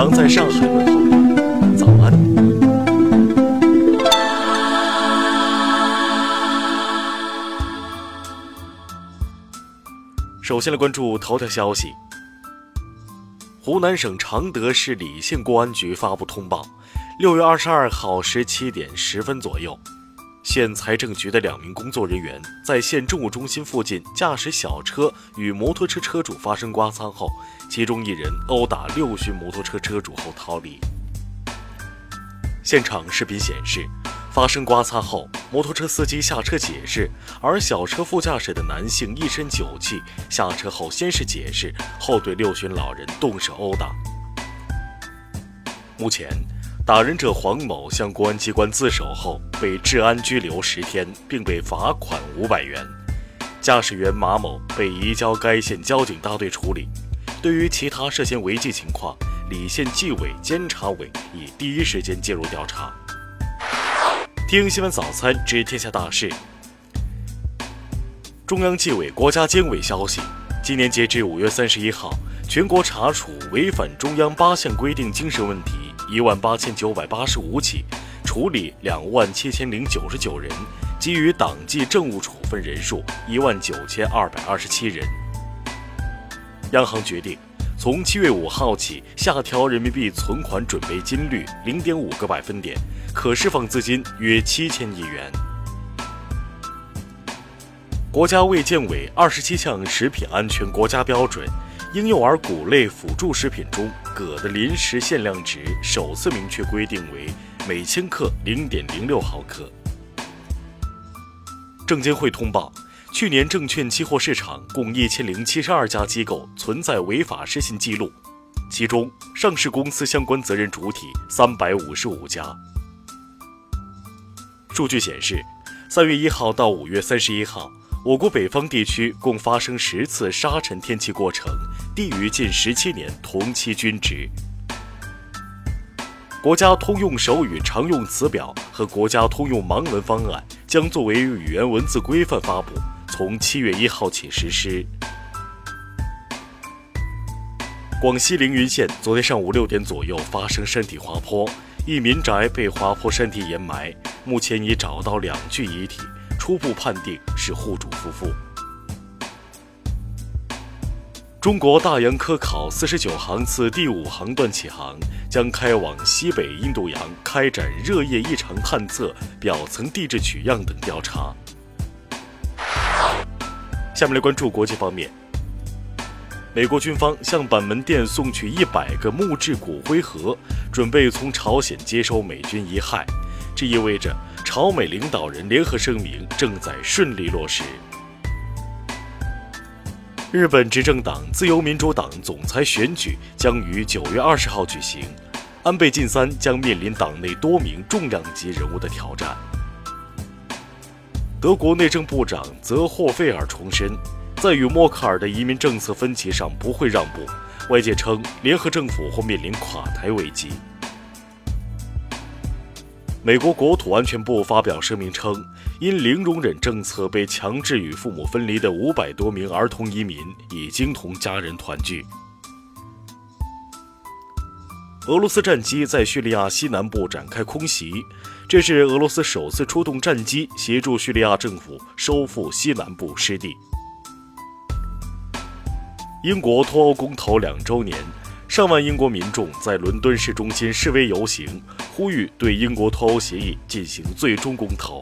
阳在上海问候，早安。首先来关注头条消息。湖南省常德市澧县公安局发布通报：六月二十二号十七点十分左右。县财政局的两名工作人员在县政务中心附近驾驶小车与摩托车车主发生刮擦后，其中一人殴打六旬摩托车车主后逃离。现场视频显示，发生刮擦后，摩托车司机下车解释，而小车副驾驶的男性一身酒气，下车后先是解释，后对六旬老人动手殴打。目前。打人者黄某向公安机关自首后，被治安拘留十天，并被罚款五百元。驾驶员马某被移交该县交警大队处理。对于其他涉嫌违纪情况，澧县纪委监察委已第一时间介入调查。听新闻早餐知天下大事。中央纪委国家监委消息，今年截至五月三十一号，全国查处违反中央八项规定精神问题。一万八千九百八十五起，处理两万七千零九十九人，给予党纪政务处分人数一万九千二百二十七人。央行决定，从七月五号起下调人民币存款准备金率零点五个百分点，可释放资金约七千亿元。国家卫健委二十七项食品安全国家标准。婴幼儿谷类辅助食品中，铬的临时限量值首次明确规定为每千克零点零六毫克。证监会通报，去年证券期货市场共一千零七十二家机构存在违法失信记录，其中上市公司相关责任主体三百五十五家。数据显示，三月一号到五月三十一号。我国北方地区共发生十次沙尘天气过程，低于近十七年同期均值。国家通用手语常用词表和国家通用盲文方案将作为语言文字规范发布，从七月一号起实施。广西凌云县昨天上午六点左右发生山体滑坡，一民宅被滑坡山体掩埋，目前已找到两具遗体。初步判定是户主夫妇。中国大洋科考四十九航次第五航段起航，将开往西北印度洋开展热液异常探测、表层地质取样等调查。下面来关注国际方面。美国军方向板门店送去一百个木质骨灰盒，准备从朝鲜接收美军遗骸，这意味着。朝美领导人联合声明正在顺利落实。日本执政党自由民主党总裁选举将于九月二十号举行，安倍晋三将面临党内多名重量级人物的挑战。德国内政部长泽霍费尔重申，在与默克尔的移民政策分歧上不会让步，外界称联合政府或面临垮台危机。美国国土安全部发表声明称，因零容忍政策被强制与父母分离的五百多名儿童移民已经同家人团聚。俄罗斯战机在叙利亚西南部展开空袭，这是俄罗斯首次出动战机协助叙利亚政府收复西南部失地。英国脱欧公投两周年。上万英国民众在伦敦市中心示威游行，呼吁对英国脱欧协议进行最终公投。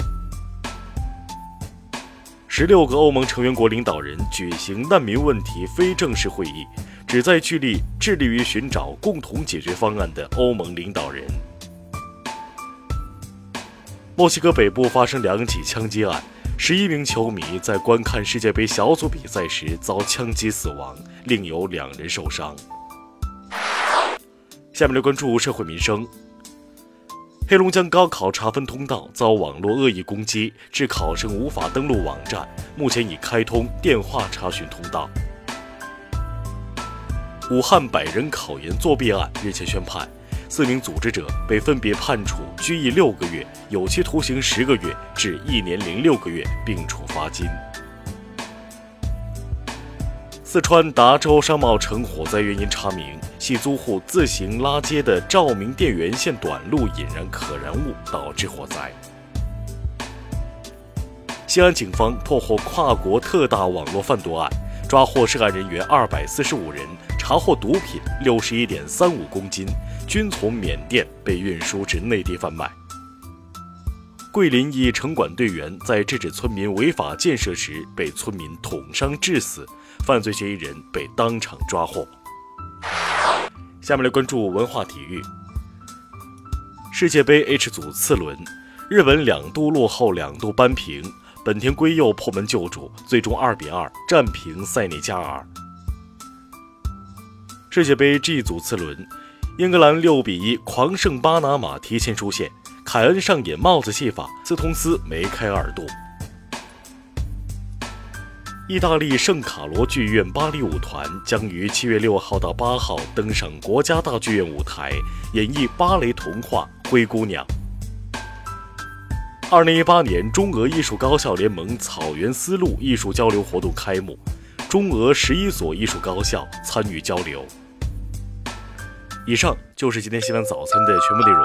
十六个欧盟成员国领导人举行难民问题非正式会议，旨在聚力致力于寻找共同解决方案的欧盟领导人。墨西哥北部发生两起枪击案，十一名球迷在观看世界杯小组比赛时遭枪击死亡，另有两人受伤。下面来关注社会民生。黑龙江高考查分通道遭网络恶意攻击，致考生无法登录网站，目前已开通电话查询通道。武汉百人考研作弊案日前宣判，四名组织者被分别判处拘役六个月、有期徒刑十个月至一年零六个月，并处罚金。四川达州商贸城火灾原因查明。系租户自行拉接的照明电源线短路引燃可燃物，导致火灾。西安警方破获跨国特大网络贩毒案，抓获涉案人员二百四十五人，查获毒品六十一点三五公斤，均从缅甸被运输至内地贩卖。桂林一城管队员在制止村民违法建设时被村民捅伤致死，犯罪嫌疑人被当场抓获。下面来关注文化体育。世界杯 H 组次轮，日本两度落后，两度扳平。本田圭佑破门救主，最终二比二战平塞内加尔。世界杯 G 组次轮，英格兰六比一狂胜巴拿马，提前出线。凯恩上演帽子戏法，斯通斯梅开二度。意大利圣卡罗剧院芭蕾舞团将于七月六号到八号登上国家大剧院舞台，演绎芭蕾童话《灰姑娘》。二零一八年中俄艺术高校联盟草原丝路艺术交流活动开幕，中俄十一所艺术高校参与交流。以上就是今天新闻早餐的全部内容。